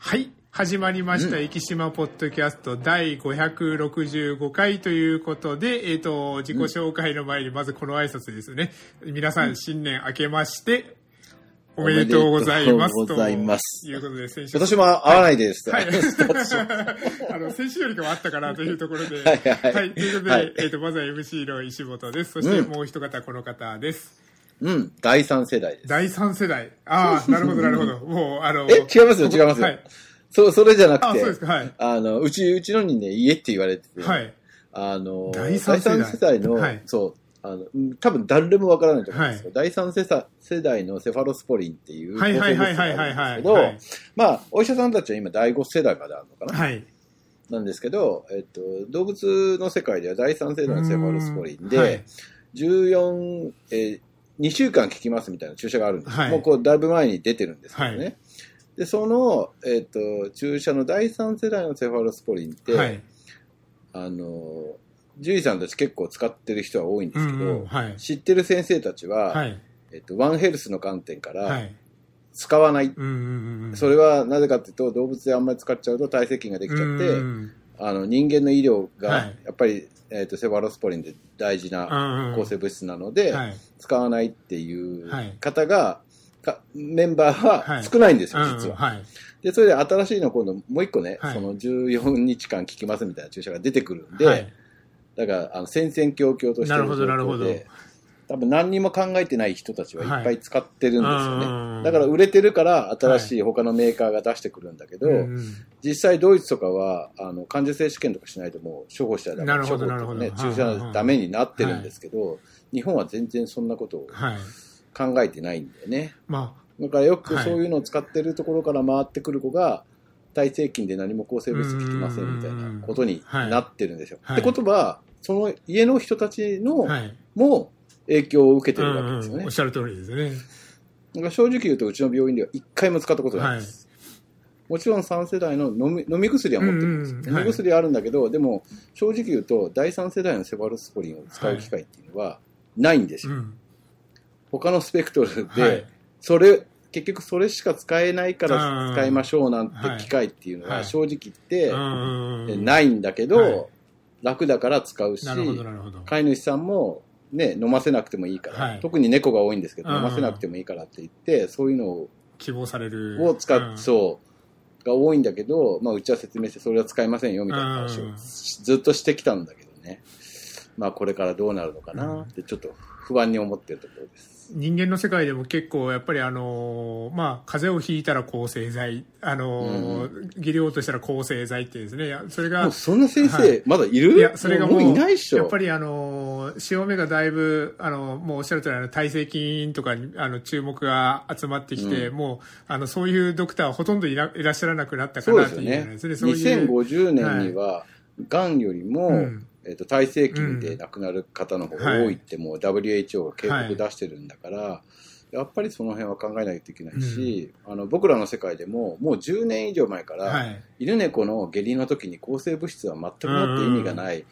はい。始まりました、生島ポッドキャスト第565回ということで、えっ、と、自己紹介の前にまずこの挨拶ですね。皆さん、新年明けまして、おめでとうございます。とうございますということで、先週。今年も会わないです。はい。あの、先週よりかはあったかなというところで。はいはいはい。ということで、はいえっ、と、まずは MC の石本です。そしてうんもう一方、この方です。うん、第三世代です。第三世代。ああ、なるほど、なるほど。もう、あの、え、違いますよ、違いますよ。はい。そう、それじゃなくあ、て、そうですか、はい。あの、うち、うちのにね、家って言われてて、はい。あの、第三世代世代の、はいそう、あの、うん多分誰もわからないと思うんですけど、第三世代世代のセファロスポリンっていうはいはいはいはいはいけど、はいまあ、お医者さんたちは今第5世代まであるのかな、はい。なんですけど、えっと、動物の世界では第三世代のセファロスポリンで、はい14、えー2週間効きますみたいな注射があるんですよ、はいもうこうだいぶ前に出てるんですけどね。はいで、その、えっ、と、注射の第三世代のセファロスポリンって、はい。あの、獣医さんたち結構使ってる人は多いんですけど、うんうんはい。知ってる先生たちは、はい。えっと、ワンヘルスの観点からはい。使わない。うんうんうん。それはなぜかっていうと、動物であんまり使っちゃうと耐性菌ができちゃって、うんうんあの人間の医療がはいやっぱり、えっとセファロスポリンで大事な抗生物質なので、はい。使わないっていうはい方が、かメンバーははい少ないんですよ、実は。はい。で、それで新しいの今度もう一個ね、はいその14日間効きますみたいな注射が出てくるんで、はい。だから、あの、戦々恐々としてるなるほどなるほど多分何にも考えてない人たちはいっぱい使ってるんですよね。うんだから売れてるから新しい他のメーカーが出してくるんだけど、うんうん実際ドイツとかは、あの、感受性試験とかしないともう処方したらダメ。処方っていうかね注射ダメになってるんですけど、日本は全然そんなことをはい。考えてないんだよね。まだからよくはいそういうのを使ってるところから回ってくる子が、耐性菌で何も抗生物質効きませんみたいなことになってるんですよ。はいってことは、その家の人たちあ、のはい。も影響を受けてうんるわけですよねうんおっ。しゃる通りですね。だから正直言うと、うちの病院では一回も使ったことないです。もちろん3世代の飲み飲み薬は持ってるんですよ。うんうんはい飲み薬はあるんだけど、でも正直言うと、第3世代のセファロスポリンを使う機会っていうのはないんですよ。うん。他のスペクトルで、はい。それ、結局それしか使えないからうん使いましょうなんてはい機会っていうのははい正直言ってうんうんうんないんだけど、はい楽だから使うし。飼い主さんもね、飲ませなくてもいいから、はい特に猫が多いんですけど、うん飲ませなくてもいいからって言って、そういうのを希望される。を使っ、うんそう、が多いんだけど、まあ、うちは説明して、それは使いませんよ、みたいな話をうんずっとしてきたんだけどね。まあ、これからどうなるのかなって、ちょっと不安に思ってるところです。人間の世界でも結構やっぱりあのーまあ風邪をひいたら抗生剤あのー技量としたら抗生剤ってですね。それがそんな先生、はい。まだいる？いやそれがもうもういないっしょ。やっぱりあのー潮目がだいぶあのもうおっしゃる通りあの耐性菌とかにあの注目が集まってきて、うもうあのそういうドクターはほとんどいらいらっしゃらなくなったかそうなってですよね。いうですねそういう2050年には、がんよりも、うんえっと耐性菌で亡くなる方の方が多いってもう WHO が警告出してるんだから、やっぱりその辺は考えないといけないし、あの僕らの世界でももう10年以上前から、はい。犬猫の下痢の時に抗生物質は全くもって意味がない、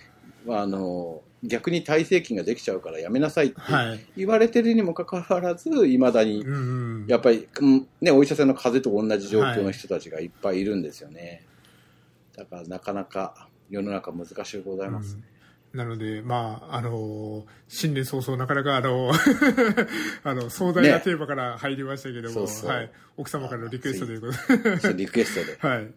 まあ、あの逆に耐性菌ができちゃうからやめなさいってはい。言われてるにもかかわらずいまだにうんうん。やっぱり、うんね、お医者さんの風邪と同じ状況の人たちがいっぱいいるんですよね、だからなかなか世の中難しいございます、うん。なので、まあ、あの新年早々なかなかあの あの壮大なね。テーマから入りましたけども、そうそう。はい、奥様からのリクエストということで、リクエストで。はい、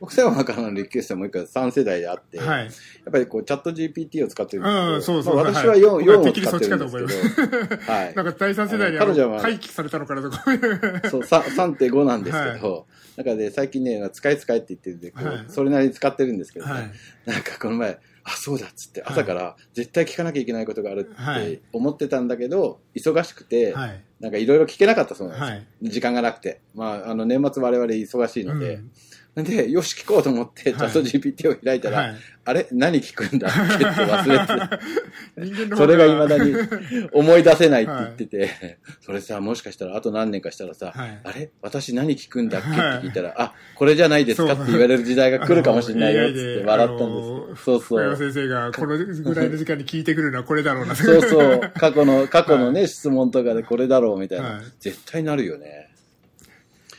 奥様からのリクエストはもう一回3世代であって、はい、やっぱりこうチャット GPT を使ってるんですけど、うんそうそう。まあ私ははい。4, 4を使ってるんですけど、はい なんか第三世代にああの彼女はの回帰されたのかなとか、そう、さ3.5なんですけど、なんかね、最近ね、使い使いって言ってるんで、こうはい。それなりに使ってるんですけどね、はい、なんかこの前、あ、そうだっつって、はい。朝から絶対聞かなきゃいけないことがあるってはい思ってたんだけど、忙しくて、はい、なんかいろいろ聞けなかったそうなんです時間がなくて。まあ、あの、年末我々忙しいので、うんで、よし聞こうと思って、チはいャット GPT を開いたら、はいあれ？何聞くんだ？っけって忘れてそれが未だに思い出せないって言ってて、それさ、もしかしたらあと何年かしたらさ、はいあれ？私何聞くんだっけ？ってはい聞いたら、あ、これじゃないですか？って言われる時代が来るかもしれないよって笑ったんです。そうそう。先生がこのぐらいの時間に聞いてくるのはこれだろうな。そうそう。過去の、過去のね、質問とかでこれだろうみたいな。はい絶対なるよね。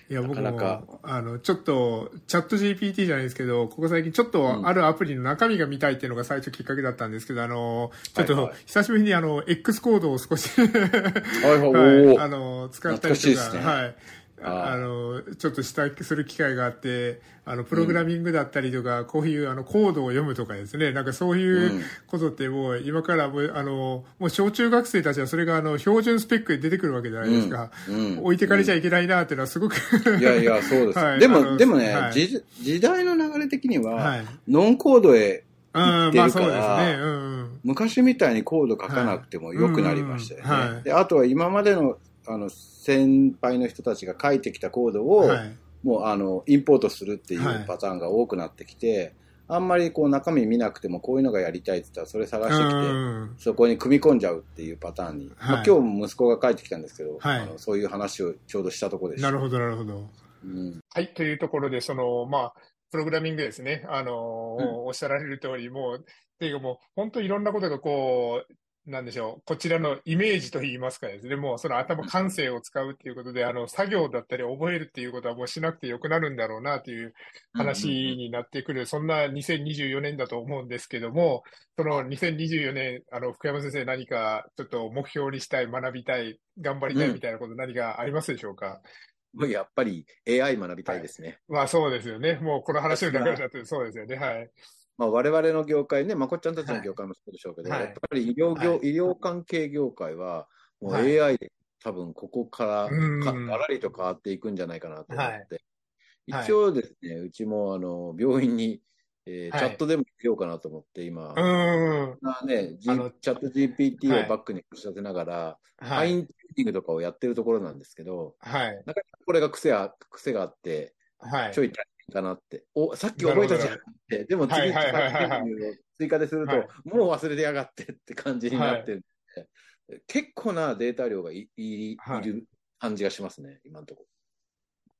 いや、僕なかなか。も、あの、ちょっと、チャット GPT じゃないですけど、ここ最近ちょっとあるアプリの中身が見たいっていうのが最初きっかけだったんですけど、あの、ちょっと久しぶりにあの、X コードを少し、はいはい、あの、使ったりとか、懐かしいね。はい。あの、ちょっとした、する機会があって、あの、プログラミングだったりとか、こういう、あの、コードを読むとかですね、なんかそういううんことってもう、今からもう、あの、もう小中学生たちはそれが、あの、標準スペックで出てくるわけじゃないですか。うん置いてかれちゃいけないなっていうのはすごく、いやいや、そうです。はいでも、でもね、はい時、時代の流れ的には、はい。ノンコードへ、うん、言ってるまあそうからですね。うんうん。昔みたいにコード書かなくても良くなりましたよね。であとは今までの、あの、先輩の人たちが書いてきたコードを、はい。もう、あの、インポートするっていはいうパターンが多くなってきて、あんまりこう中身見なくてもこういうのがやりたいって言ったらそれ探してきて、うんそこに組み込んじゃうっていうパターンに。はいまあ、今日も息子が帰ってきたんですけど、はいあのそういう話をちょうどしたところでした。なるほど、なるほど。うん。はい、というところで、その、まあ、プログラミングですね。あのーうんおっしゃられる通り、もう、っていうかもう、本当いろんなことがこう、なんでしょう、こちらのイメージといいますかですね、もうその頭、感性を使うっていうことで、あの、作業だったり覚えるっていうことはもうしなくてよくなるんだろうなという話になってくる、そんな2024年だと思うんですけども、その2024年、あの、福山先生何かちょっと目標にしたい、学びたい、頑張りたいみたいなこと何かありますでしょうか、もうやっぱり AI 学びたいですね。まあそうですよね。もうこの話の流れだとそうですよね。はい。まあ、我々の業界ね、まこっちゃんたちの業界もそうでしょうけど、はい。やっぱり医療業、はい。医療関係業界は、もうはい。AI で多分ここからうん。かガラリと変わっていくんじゃないかなと思って、はい。一応ですね、うちもあの病院に、えーはい。チャットでもしようかなと思って、今、うーん。まあね、チャット GPT はい。をバックに仕立てながら、はい。ファインチューニングとかをやってるところなんですけど、はい。なかなかこれが癖あ癖があって、はい。ちょい大変かなって。お、さっき覚えたじゃんって。でも次、はいはいはいはいはい追加ですると、はいもう忘れてやがってって感じになってるんで、結構なデータ量がいい,、はいいる感じがしますね、今のとこ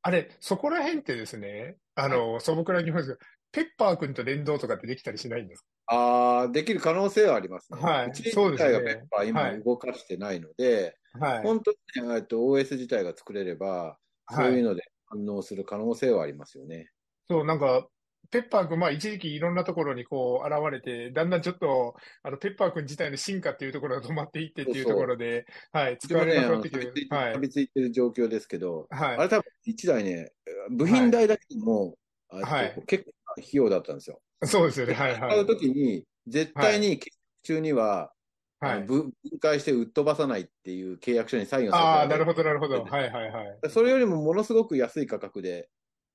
あれ、そこら辺ってですね、あの、素朴な疑問ですけど、ペッパー君と連動とかってできたりしないんですろ。ああ、できる可能性はありますね。はいうちそうですね自体がペッパー今はい動かしてないので、かはい。本当に、えっと OS 自体が作れれば、そうはい。いうので反応する可能性はありますよね。そう、なんか、ペッパー君、まあ一時期いろんなところにこう現れて、だんだんちょっと、あの、ペッパー君自体の進化っていうところが止まっていってっていうところで、はい、使われなくなってきてはい錆。びついてる状況ですけど、はいあれ多分一台ね、部品代だけでも、あはい結構な費用だったんですよ。そうですよね。はい、はい使う。ときに、絶対に契約中には、はい。分分解して売っ飛ばさないっていう契約書にサインをさせてああ、なるほほど、なるほど。はい、はい、はい。ど。それよりもものすごく安い価格で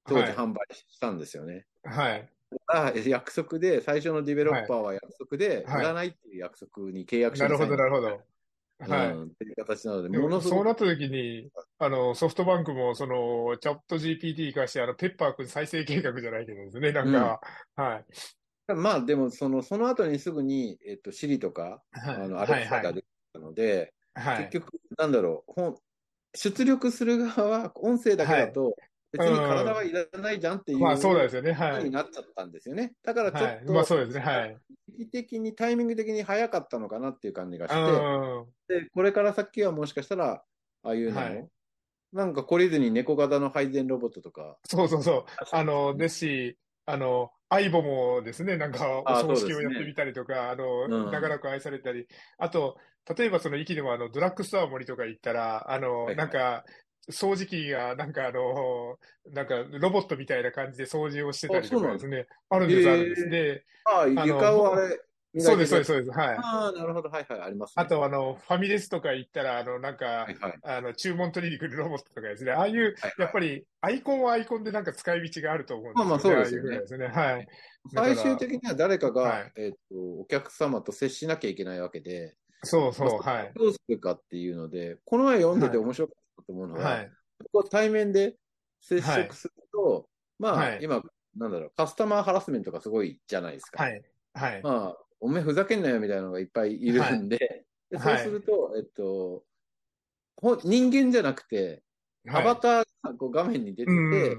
当時はい販売したんですよね。はい。あ約束で、最初のディベロッパーは約束で、はい売らないっていう約束に契約書なるほど、なるほど。はい。うん、っていう形なので、でもものすごくそうなった時に、あの、ソフトバンクも、その、チャット GPT に関して、あの、ペッパー君再生計画じゃないけどですね、なんか、はい。まあでもその、その後にすぐに、えっと、シリとか、はいあの、ア。レクサが出てきたので、はい。結局、なんだろう、本出力する側は音声だけだと、別に体はいらないじゃんっていうまあ、そうですよね、は風にい。なっちゃったんですよね。だからちょはい。っと、まあ、そうですね、はい。時期的に、タイミング的に早かったのかなっていう感じがうして、ん。で、これから先はもしかしたら、ああいうのも、はいなんか懲りずに猫型の配膳ロボットとか、そうそうそう。あの、ですし、あの、アイボもですね、なんか、おあ葬式をやってみたりとか、あの、うん長らく愛されたり、あと、例えばその駅でもあの、ドラッグストア森とか行ったら、あの、はいはいなんか、掃除機が、なんかあの、なんかロボットみたいな感じで掃除をしてたりとかですね、あるんです、あるんです。で、ああ、の床をあれ、そうです、そうです、す。そうです、はい。ああ、なるほど、はいはい、あります、ね。あと、あの、ファミレスとか行ったら、あの、なんかは、いはい。あの、注文取りに来るロボットとかですね、ああいう、はいやっぱり、アイコンはアイコンでなんか使い道があると思うんですよまあまあそうですよねああですね。はい。最終的には誰かが、はいえっと、お客様と接しなきゃいけないわけで、そうそう、まあはい。どうするかっていうので、この前読んでて面白かったと思うのは、はい。こう対面で接触すると、まあ、はい今、なんだろう、カスタマーハラスメントがすごいじゃないですか。はい。はい。まあ、おめえふざけんなよみたいなのがいっぱいいるんで、でそうはいすると、えっと、ほ人間じゃなくて、アバターがこう画面に出てて、うんはい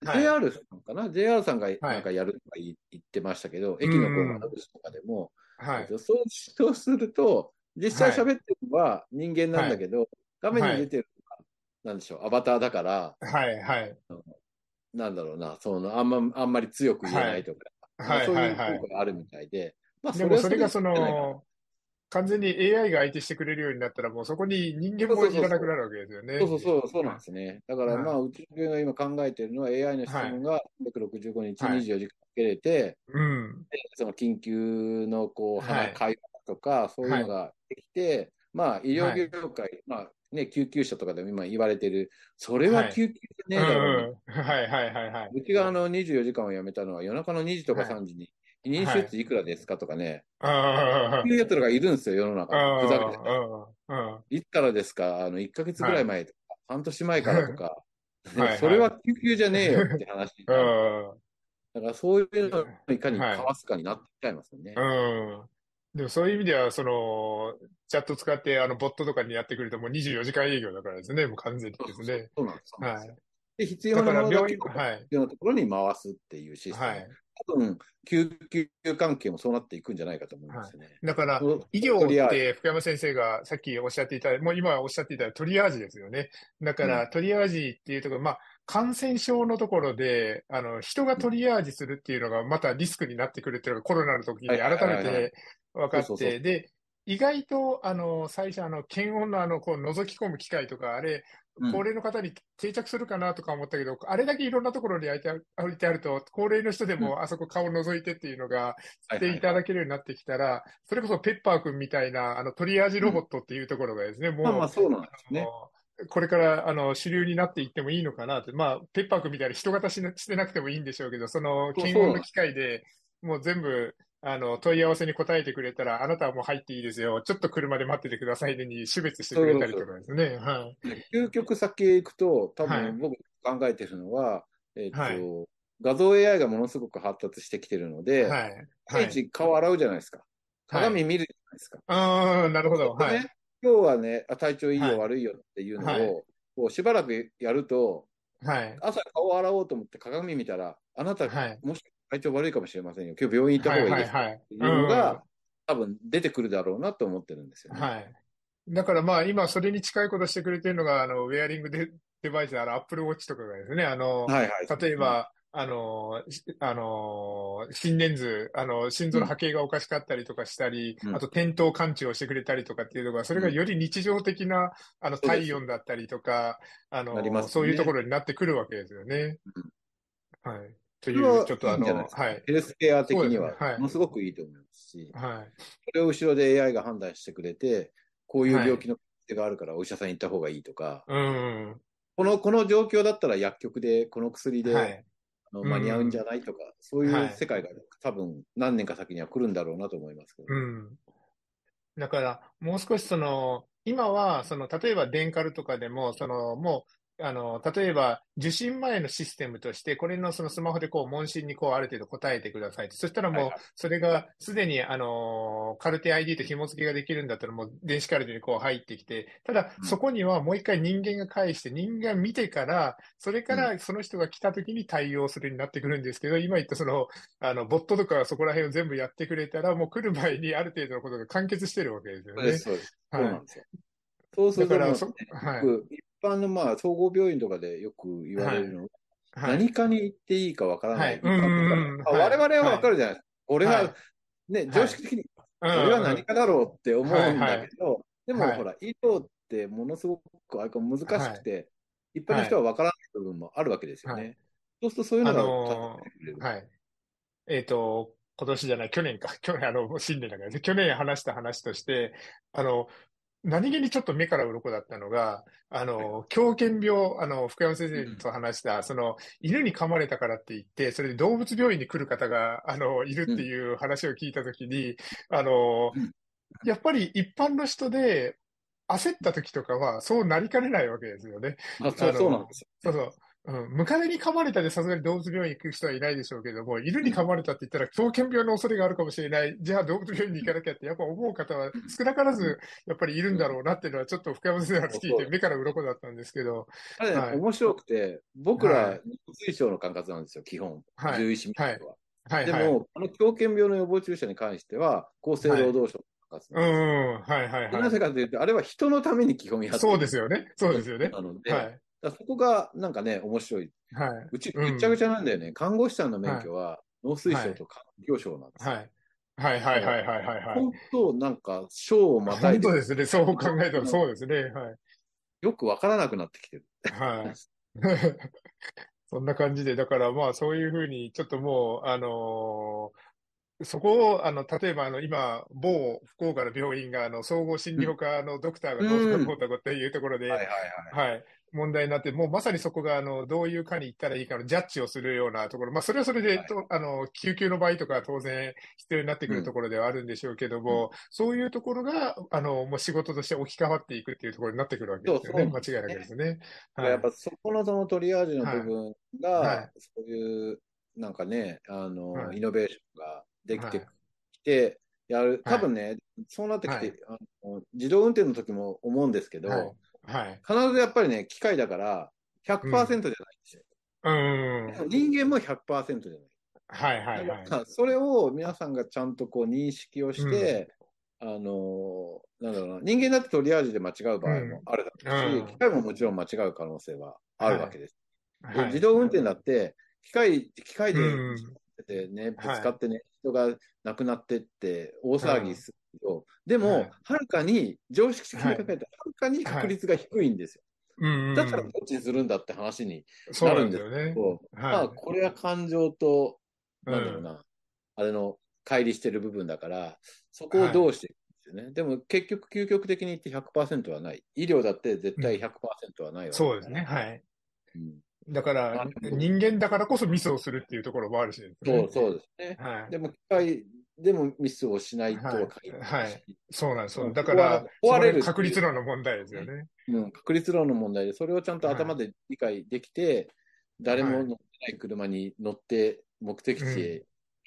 JR さんかな ?JR さんがはいなんかやるとか言言ってましたけど、駅のこう窓口とかでも、はい。そうすると、実際喋ってるのは人間なんだけど、画面に出てるのは、なんでしょう、アバターだから、はい、はい。なんだろうな、その、あんま、あんまり強く言えないとか、はいそうはい。いうはい効果があるみたいで、まあ、でもそれがそはれでいいんじゃないかな。の、完全に AI が相手してくれるようになったら、もうそこに人間もいらなくなるわけですよね。そうそうそう、そうなんですね。だから、はい。まあ、うちの病院が今考えているのは AI の質問が365日はい。24時間受けれて、うん。でその緊急のこう、はい。会話とか、そういうのができて、まあ、医療業界、まあ、ね、救急車とかでも今言われてる、それは救急じゃねえうんだろう、うん。はいはいはいはい。うちがあの24時間をやめたのは夜中の2時とかはい。3時に、避妊手術いくらですかとかね、あそういうやつらがいるんですよ、世の中。ふざけて。あいつからですか？あの、1ヶ月ぐらい前とか、半年前からとか、はいはい。それは救急じゃねえよって話にあ、なる。あ だからそういうのをいかにかわすかになってきちゃいますよね。あ、うん。でもそういう意味では、その、チャット使って、あの、ボットとかにやってくるともう24時間営業だからですね、もう完全にですね。そうなんです。はい。で、必だ要なものだ。必要なところに回すっていうシステム。はい。多分、救急関係もそうなっていくんじゃないかと思いますよね。だから、医療って福山先生がさっきおっしゃっていた、もう今おっしゃっていたトリアージですよね。だから、トリアージっていうところ、まあ、感染症のところで、あの、人がトリアージするっていうのがまたリスクになってくるっていうのがコロナの時にはいはい改めはいはいて分かっそうそう。そて、で、意外と、あの、最初、あの、検温のあの、こう、覗き込む機械とか、あれ、うん。高齢の方に定着するかなとか思ったけど、あれだけいろんなところに置いてある置いてあると、高齢の人でもあそこ顔覗いてっていうのが、はいしていただけるようになってきたら、それこそペッパーくんみたいな、あの、トリアージロボットっていうところがですね、もう、まあまあそうなんですね。これから、あの、主流になっていってもいいのかなって。まあ、ペッパーくんみたいに人型しなしてなくてもいいんでしょうけど、その、検温の機械で、もう全部、あの、問い合わせに答えてくれたら、あなたはもう入っていいですよ。ちょっと車で待っててくださいねに種別してくれたりとかですね。はい。で究極先へ行くと、多はい分僕考えてるのは、えっと、はい画像 AI がものすごく発達してきてるので、はい。毎日顔洗うじゃないですか。鏡見るじゃないですか。ああ、なるほど。はい。ね、今日はね、あ体調いいよ、はい悪いよっていうのを、はいこうしばらくやると、はい。朝顔洗おうと思って鏡見たら、あなた、はいもし体調悪いかもしれませんよ。今日病院行った。方がいいですはい。っていうのが、多分出てくるだろうなと思ってるんですよね。はい。だからまあ今それに近いことしてくれてるのが、あの、ウェアリングデデバイス、あの、Apple Watch とかがですね、あの、はいはい。例えば、あの、しあの、心電図、あの、心臓の波形がおかしかったりとかしたり、うんあと転倒感知をしてくれたりとかっていうのが、それがより日常的な、あの、体温だったりとか、あの、ねそういうところになってくるわけですよね。はい。という、ちょっとあの、いいはい。ヘルスケア的にはものすごくいいと思いますし、はい。それを後ろで AI が判断してくれて、こういう病気の可能性があるからお医者さんに行った方がいいとか、うん。この、この状況だったら薬局でこの薬で、はい。あのうん間に合うんじゃないとか、そういう世界が多分何年か先には来るんだろうなと思いますけど。うん。だから、もう少しその、今は、その、例えばデンカルとかでも、その、もう、あの、例えば、受診前のシステムとして、これのそのスマホでこう、問診にこう、ある程度答えてくださいって。そしたらもうそれが、すでに、あの、カルテ ID と紐付けができるんだったら、もう、電子カルテにこう、入ってきて、ただう、んそこにはもう一回人間が返して、人間が見てから、それからその人が来た時に対応するようになってくるんですけど、今言ったその、あの、ボットとかそこら辺を全部やってくれたら、もう来る前にある程度のことが完結してるわけですよねそうです、。そうです。はいそうなんですよ。そうすると、はい。一般のまあ総合病院とかでよく言われるのは、はい。何かに行っていいかわからない。我々はわかるじゃないですか。これはね、常識的に、ここれは何かだろうって思うんだけど、でもはいほら、医療ってものすごくあれか難しくて、一般の人はわからない部分もあるわけですよはね。そうするとそういうのがあのー。はい。えっと、今年じゃない、去年か。去年、あの、新年だからね。去年話した話として、あの、何気にちょっと目から鱗だったのが、あの、狂犬病、あの、福山先生と話した、その、犬に噛まれたからって言って、それで動物病院に来る方が、あの、いるっていう話を聞いたときに、あのうん、やっぱり一般の人で焦った時とかは、そうなりかねないわけですよね。あそうあのそうなんですよ。そうそう。うん。ムカデに噛まれたでさすがに動物病院行く人はいないでしょうけども、犬に噛まれたって言ったら狂犬病の恐れがあるかもしれない。じゃあ動物病院に行かなきゃってやっぱ思う方は少なからずやっぱりいるんだろうなっていうのはちょっと深山先生の話聞いて目から鱗だったんですけど。あれね、はい面白くて、僕はら、水晶の管轄なんですよ、基本。はい獣医師みたいなのは。はいはい。でも、あの狂犬病の予防注射に関しては、厚生労働省勝つ。うん、うんはいはいはなぜかというと、あれは人のために基本やってい。そうですよね。そうですよね。なので、はい。だそこがなんかね、面白い。はい。うち、うんぐっちゃぐちゃなんだよね。看護師さんの免許は、農水省と環境省なんですよ。はい。はいはいはいはいはいはい。本当、なんか、省をまたいで本当、ですね。そう考えたらそうですね。はい。よくわからなくなってきてる。はい。そんな感じで、だからまあそういうふうに、ちょっともう、あのーそこを、あの、例えば、あの、今、某福岡の病院が、あの、総合診療科のドクターがどうとかこうとかっていうところで、はいはいはい。はい。問題になって、もうまさにそこが、あの、どういう科に行ったらいいかのジャッジをするようなところ。まあ、それはそれで、はい。とあの、救急の場合とかは当然必要になってくるところではあるんでしょうけども、そういうところが、あの、もう仕事として置き換わっていくっていうところになってくるわけですよね。そうそう間違いなくですね。やっぱそこのそのトリアージの部分が、はい。そういう、なんかね、あの、はい。イノベーションができてはい。きて、やる。多分ね、そうなってきて、はい。あの、自動運転の時も思うんですけど、はい。はい。必ずやっぱりね、機械だから100%じゃないんですよ。うん。はい人間も100%じゃない。はいはい。それを皆さんがちゃんとこう認識をして、あの、なんだろうな、人間だってトリアージで間違う場合もあるだろうし、うん機械ももちろん間違う可能性はあるわけです。ではい。自動運転だって、機械、機械でね、ぶつはいかってね、人が亡くなってって大騒ぎするけど、ではもい、はるかに、常識的に考えたら、はるかに確率が低いんですよ。うんうん。だからどっちにするんだって話になるんです。けど、はいまあ、これは感情と、うんなんだろうな、あれの乖離してる部分だから、そこをどうしていくんですよね。でも結局、究極的に言って100%はない。医療だって絶対100%はないわけだからそうですね。はい。うんだから、人間だからこそミスをするっていうところもあるしね。そう、そうですね。はい。でも、機械でもミスをしないとは限らはいないし、そうなんです。だから、壊れる確率論の問題ですよね。うん、確率論の問題で、それをちゃんと頭で理解できて、誰も乗ってない車に乗って目的地へ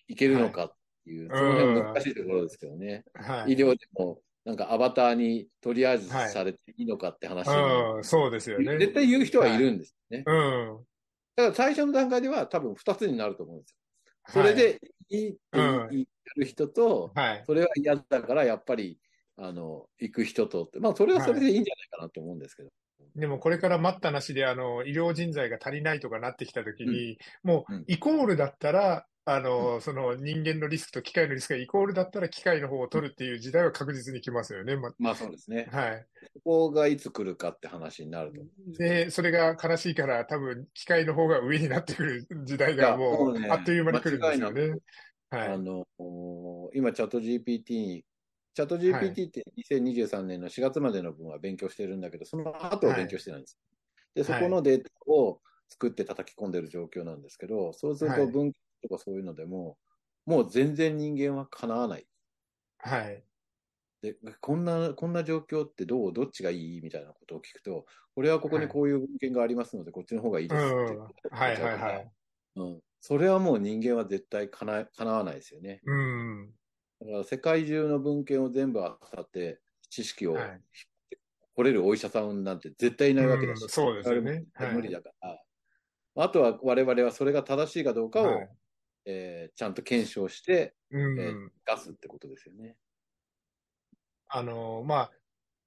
行けるのかっていう、はいその辺難しいところですけどね。はい。医療でも、なんかアバターにトリアージされていいのかって話に、うん、そうですよね。絶対言う人はいるんですよね。うん。だから最初の段階では多分二つになると思うんですよ。それでい。いってうん。言る人と、はい、はい。それは嫌だからやっぱり、あの、行く人とって、まあそれはそれでいいんじゃないかなと思うんですけど。でもこれから待ったなしで、あの、医療人材が足りないとかなってきたときに、もううん、イコールだったら、あの、その人間のリスクと機械のリスクがイコールだったら機械の方を取るっていう時代は確実に来ますよね。ま、まあそうですね。はい。ここがいつ来るかって話になると。で、それが悲しいから多分機械の方が上になってくる時代がもう、あっという間に来るんですよね。はい。あの、お今チャット GPT に、チャット GPT って2023年の4月までの分は勉強してるんだけど、その後を勉強してないんです。で、そこのデータを作って叩き込んでる状況なんですけど、そうするとはい文献とかそういうのでも、もう全然人間は叶わない。はい。で、こんな、こんな状況ってどう、どっちがいいみたいなことを聞くと、これはここにこういう文献がありますので、こっちの方がいいですってうんはいはいはい。うん。それはもう人間は絶対叶え、叶わないですよね。うん。だから世界中の文献を全部漁って、知識をはい掘れるお医者さんなんて絶対いないわけだし、うんそうですよね無理だから、あとは我々はそれが正しいかどうかを、はいえーちゃんと検証して、うん。えー出すってことですよね。あの、まあ、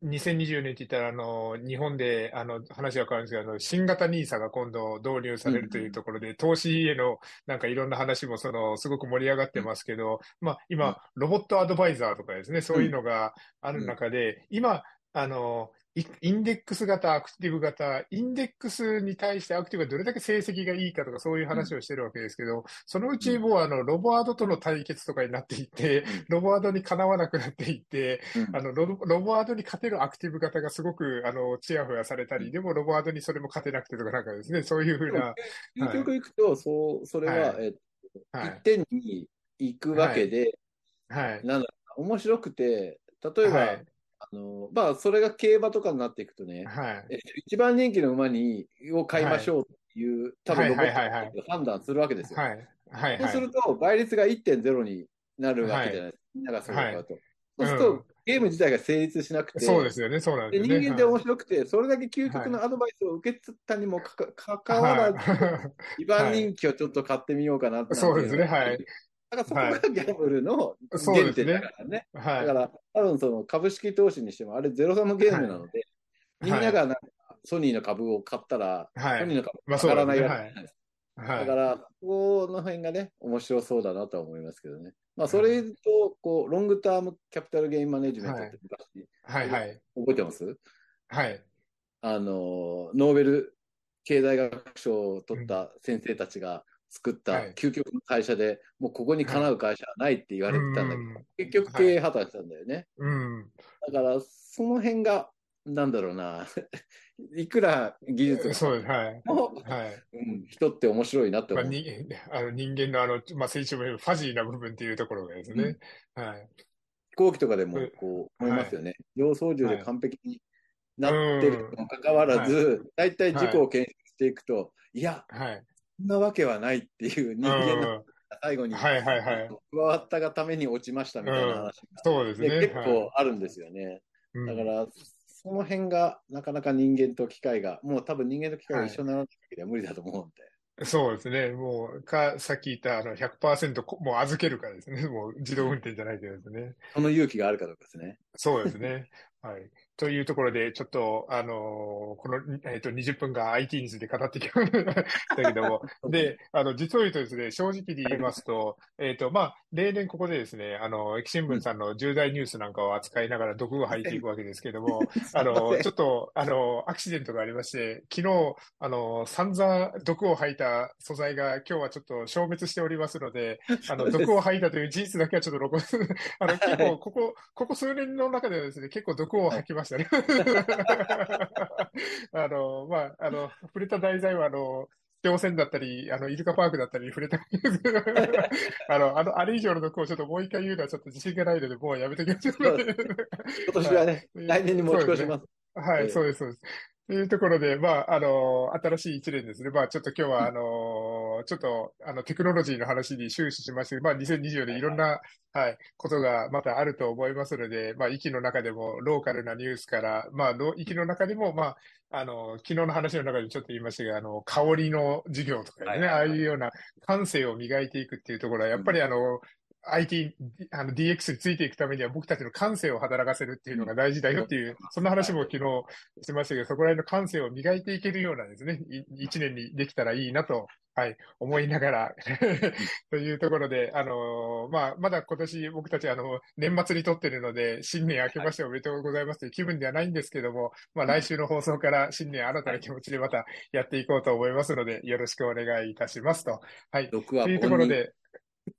2024年って言ったら、あの、日本で、あの、話が変わるんですけど、あの、新型 NISA が今度導入されるというところで、投資への、なんかいろんな話も、その、すごく盛り上がってますけど、まあ、うん今、ロボットアドバイザーとかですね、そういうのがある中で、今、あの、イインデックス型、アクティブ型、インデックスに対してアクティブがどれだけ成績がいいかとかそういう話をしてるわけですけど、そのうちもうあの、ロボアードとの対決とかになっていって、ロボアードにかなわなくなっていって、うん。あの、ロロボアードに勝てるアクティブ型がすごく、あの、チヤホヤされたり、でもロボアードにそれも勝てなくてとかなんかですね、そういうふうな、究極いくと、そう、それは、はえっと、はい。一点に行くわけで、はい、なんだろうな面白くて、例えば、はいあの、まあ、それが競馬とかになっていくとね、はい、えっと一番人気の馬に、を買いましょうっていう、多分ロボットはいはいはいが判断するわけですよ。はい、はい、そうはい。すると、倍率が1.0になるわけじゃないですか。みんながそれを買うと。そうすると、うんゲーム自体が成立しなくて、そうですよね、そうなんでですよね。人間って面白くて、それだけ究極のアドバイスを受けつったにもかかわらず、は2番人気をちょっと買ってみようかなっていそうですね、はい。だからそこがギャンブルの原点だからね。はい、だから、多分その株式投資にしても、あれゼロサムゲームなので、みんながなんかソニーの株を買ったら、ソニーの株上がらないわけじゃないですか。だから、ここの辺がね、面白そうだなとは思いますけどね。まあ、それと、こう、ロングタームキャピタルゲインマネジメントって昔、はい、はい、覚えてます？はい。あの、ノーベル経済学賞を取った先生たちが作った究極の会社で、もうここにかなう会社はないって言われてたんだけど、結局経営破綻したんだよね。だから、その辺が、なんだろうな、いくら技術が、そうはい。はい。うん、人って面白いなって思う。まあ、あの人間のあの、まあ、成長ファジーな部分っていうところがですね。うん、はい。飛行機とかでもこう思いますよね。はい、操縦で完璧になってるにもかかわらず、大体事故を検証していくと、いや、はい、そんなわけはないっていう人間の最後に、はいはいはい、加わったがために落ちましたみたいな話が、そうですね、結構あるんですよね。だから、その辺がなかなか人間と機械が、もう多分人間と機械が一緒にならないけでは無理だと思うんで。そうですね。もう、か、さっき言ったあの100%もう預けるからですね。もう自動運転じゃないけどですね。その勇気があるかどうかですね。そうですね。はい。というところで、ちょっと、あのー、この、えっ、ー、と、20分間 IT について語ってきましたけども、で、あの、実を言うとですね、正直に言いますと、えっ、ー、と、まあ、例年ここでですね、あの、駅新聞さんの重大ニュースなんかを扱いながら毒を吐いていくわけですけども、あの、ちょっと、あの、アクシデントがありまして、昨日、あの、散々毒を吐いた素材が今日はちょっと消滅しておりますので、あの、毒を吐いたという事実だけはちょっと残す。あの、結構、ここ、ここ数年の中ではですね、結構毒を吐きましたね。あの、まあ、あの、触れた題材は、あの、挑戦だったり、あの、イルカパークだったり触れた あの、あの、あれ以上の毒をちょっともう一回言うのはちょっと自信がないので、もうやめてください。今年はね、来年に持ち越します。はい、そうです、そうです。というところで、まあ、あの、新しい一年ですね。まあ、ちょっと今日は、あの、ちょっと、あの、テクノロジーの話に終始しまして、まあ、2024年いろんな、はい、ことがまたあると思いますので、まあ、息の中でもローカルなニュースから、まあ、息の中でも、まあ、あの、昨日の話の中でちょっと言いましたが、あの、香りの授業とかね、ああいうような感性を磨いていくっていうところは、やっぱりあの、IT、あの DX についていくためには僕たちの感性を働かせるっていうのが大事だよっていう、そんな話も昨日しましたけど、そこら辺の感性を磨いていけるようなですね、一年にできたらいいなと、はい、思いながら というところで、あのー、まあ、まだ今年僕たちあの、年末に撮ってるので、新年明けましておめでとうございますという気分ではないんですけども、まあ、来週の放送から新年新たな気持ちでまたやっていこうと思いますので、よろしくお願いいたしますと。はい。というところで、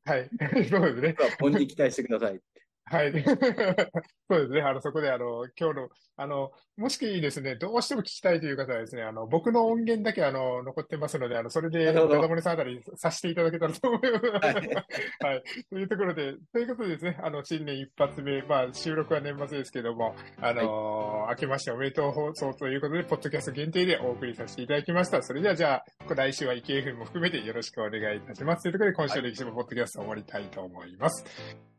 はい。そうですね。本に期待してください。はい。そうですね。あの、そこで、あの、今日の、あの、もしですね、どうしても聞きたいという方はですね、あの、僕の音源だけ、あの、残ってますので、あの、それで、ダダモネさんあたりさせていただけたらと思います。はい。はい。というところで、ということでですね、あの、新年一発目、まあ、収録は年末ですけども、あの、はい、明けましておめでとう放送ということで、ポッドキャスト限定でお送りさせていただきました。それでは、じゃあ、来週は IKF も含めてよろしくお願いいたします。というところで、今週の歴史のポッドキャストを終わりたいと思います。